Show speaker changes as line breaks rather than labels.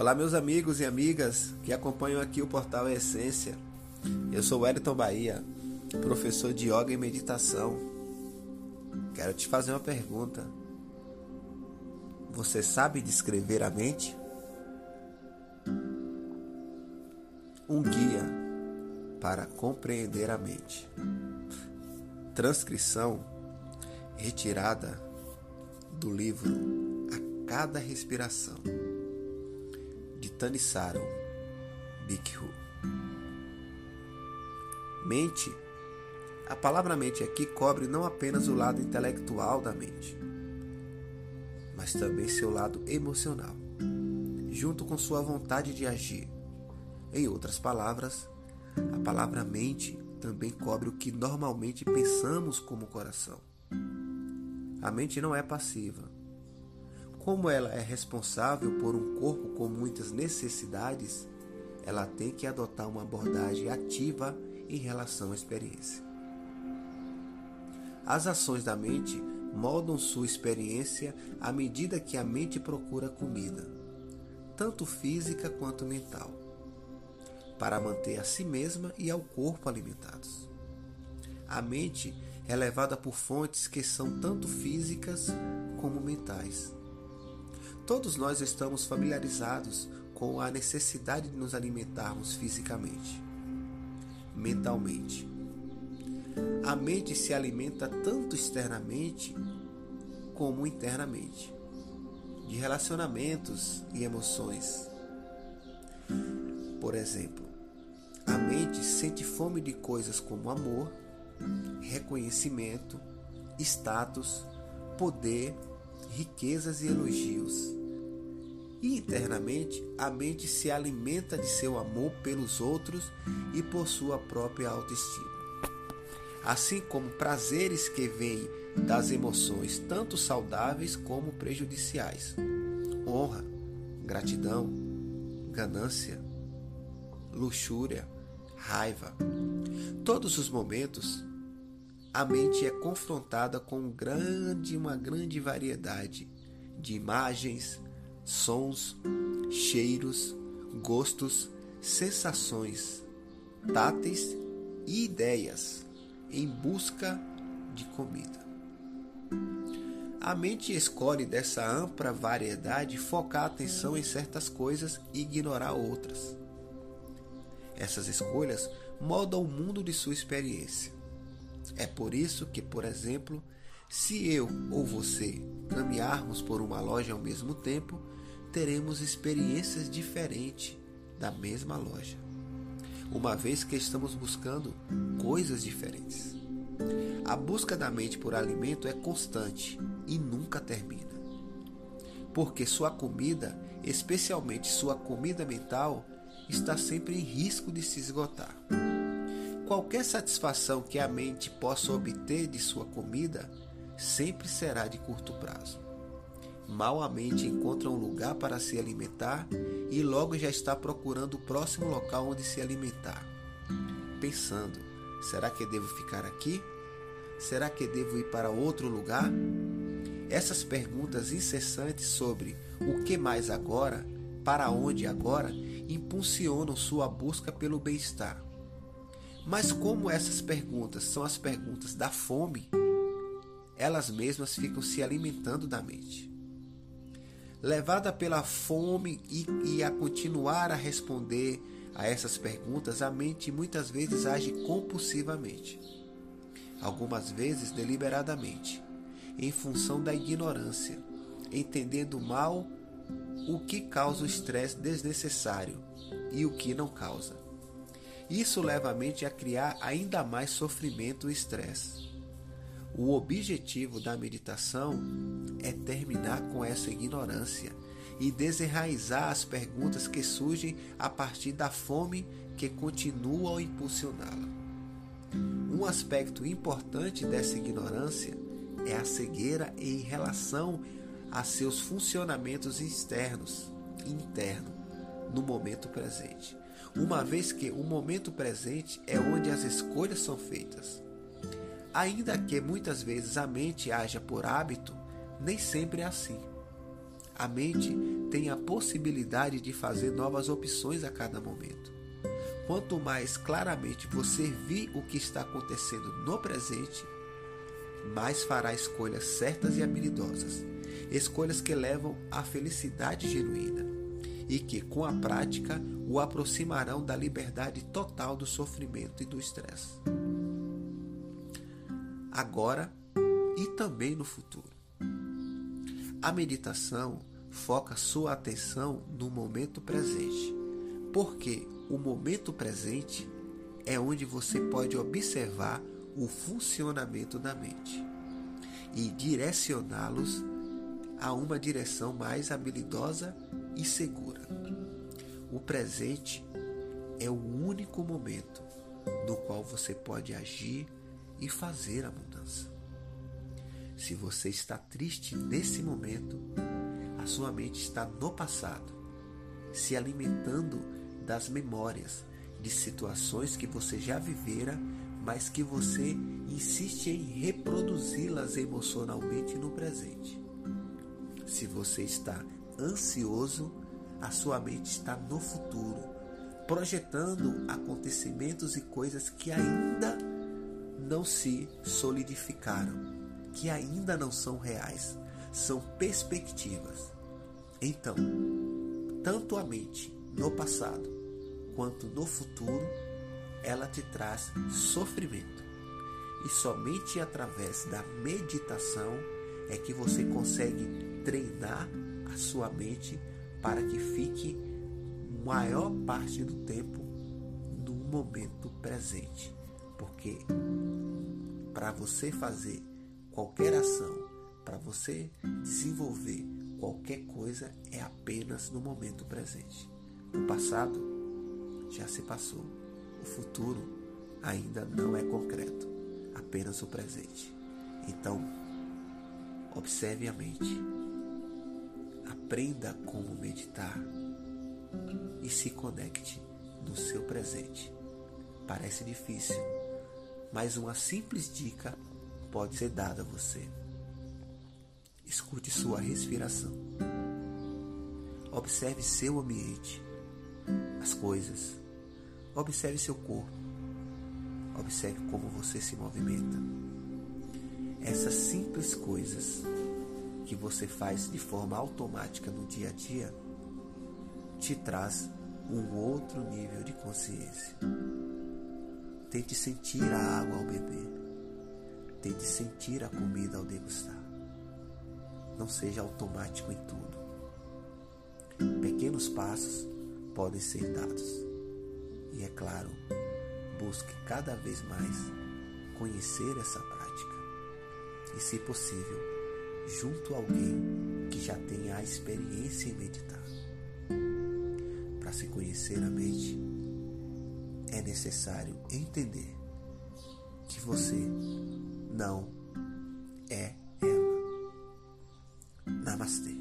Olá, meus amigos e amigas que acompanham aqui o portal Essência. Eu sou Wellington Bahia, professor de yoga e meditação. Quero te fazer uma pergunta. Você sabe descrever a mente? Um guia para compreender a mente. Transcrição retirada do livro A Cada Respiração Tanisaram Bhikkhu. Mente. A palavra mente aqui cobre não apenas o lado intelectual da mente, mas também seu lado emocional, junto com sua vontade de agir. Em outras palavras, a palavra mente também cobre o que normalmente pensamos como coração. A mente não é passiva, como ela é responsável por um corpo com muitas necessidades, ela tem que adotar uma abordagem ativa em relação à experiência. As ações da mente moldam sua experiência à medida que a mente procura comida, tanto física quanto mental, para manter a si mesma e ao corpo alimentados. A mente é levada por fontes que são tanto físicas como mentais Todos nós estamos familiarizados com a necessidade de nos alimentarmos fisicamente, mentalmente. A mente se alimenta tanto externamente como internamente, de relacionamentos e emoções. Por exemplo, a mente sente fome de coisas como amor, reconhecimento, status, poder, riquezas e elogios. E internamente, a mente se alimenta de seu amor pelos outros e por sua própria autoestima. Assim como prazeres que vêm das emoções tanto saudáveis como prejudiciais. Honra, gratidão, ganância, luxúria, raiva. Todos os momentos a mente é confrontada com grande, uma grande variedade de imagens, sons, cheiros, gostos, sensações, táteis e ideias em busca de comida. A mente escolhe dessa ampla variedade focar a atenção em certas coisas e ignorar outras. Essas escolhas moldam o mundo de sua experiência. É por isso que, por exemplo, se eu ou você caminharmos por uma loja ao mesmo tempo, teremos experiências diferentes da mesma loja, uma vez que estamos buscando coisas diferentes. A busca da mente por alimento é constante e nunca termina, porque sua comida, especialmente sua comida mental, está sempre em risco de se esgotar. Qualquer satisfação que a mente possa obter de sua comida sempre será de curto prazo. Mal a mente encontra um lugar para se alimentar e logo já está procurando o próximo local onde se alimentar. Pensando: será que devo ficar aqui? Será que devo ir para outro lugar? Essas perguntas incessantes sobre o que mais agora, para onde agora, impulsionam sua busca pelo bem-estar. Mas como essas perguntas são as perguntas da fome, elas mesmas ficam se alimentando da mente levada pela fome e, e a continuar a responder a essas perguntas, a mente muitas vezes age compulsivamente, algumas vezes deliberadamente, em função da ignorância, entendendo mal o que causa o estresse desnecessário e o que não causa. Isso leva a mente a criar ainda mais sofrimento e estresse. O objetivo da meditação é terminar com essa ignorância e desenraizar as perguntas que surgem a partir da fome que continua a impulsioná-la. Um aspecto importante dessa ignorância é a cegueira em relação a seus funcionamentos externos e internos no momento presente, uma vez que o momento presente é onde as escolhas são feitas. Ainda que muitas vezes a mente haja por hábito, nem sempre é assim. A mente tem a possibilidade de fazer novas opções a cada momento. Quanto mais claramente você vir o que está acontecendo no presente, mais fará escolhas certas e habilidosas, escolhas que levam à felicidade genuína e que, com a prática, o aproximarão da liberdade total do sofrimento e do estresse. Agora e também no futuro. A meditação foca sua atenção no momento presente, porque o momento presente é onde você pode observar o funcionamento da mente e direcioná-los a uma direção mais habilidosa e segura. O presente é o único momento no qual você pode agir e fazer a mudança. Se você está triste nesse momento, a sua mente está no passado, se alimentando das memórias de situações que você já vivera mas que você insiste em reproduzi-las emocionalmente no presente. Se você está ansioso, a sua mente está no futuro, projetando acontecimentos e coisas que ainda não se solidificaram, que ainda não são reais, são perspectivas. Então, tanto a mente no passado quanto no futuro ela te traz sofrimento. E somente através da meditação é que você consegue treinar a sua mente para que fique maior parte do tempo no momento presente. Porque para você fazer qualquer ação, para você desenvolver qualquer coisa, é apenas no momento presente. O passado já se passou. O futuro ainda não é concreto, apenas o presente. Então, observe a mente, aprenda como meditar e se conecte no seu presente. Parece difícil, mas uma simples dica pode ser dada a você. Escute sua respiração. Observe seu ambiente, as coisas, Observe seu corpo. Observe como você se movimenta. Essas simples coisas que você faz de forma automática no dia a dia te traz um outro nível de consciência. Tente sentir a água ao beber. Tente sentir a comida ao degustar. Não seja automático em tudo. Pequenos passos podem ser dados e, é claro, busque cada vez mais conhecer essa prática. E, se possível, junto a alguém que já tenha a experiência em meditar. Para se conhecer a mente, é necessário entender que você não é ela. Namastê.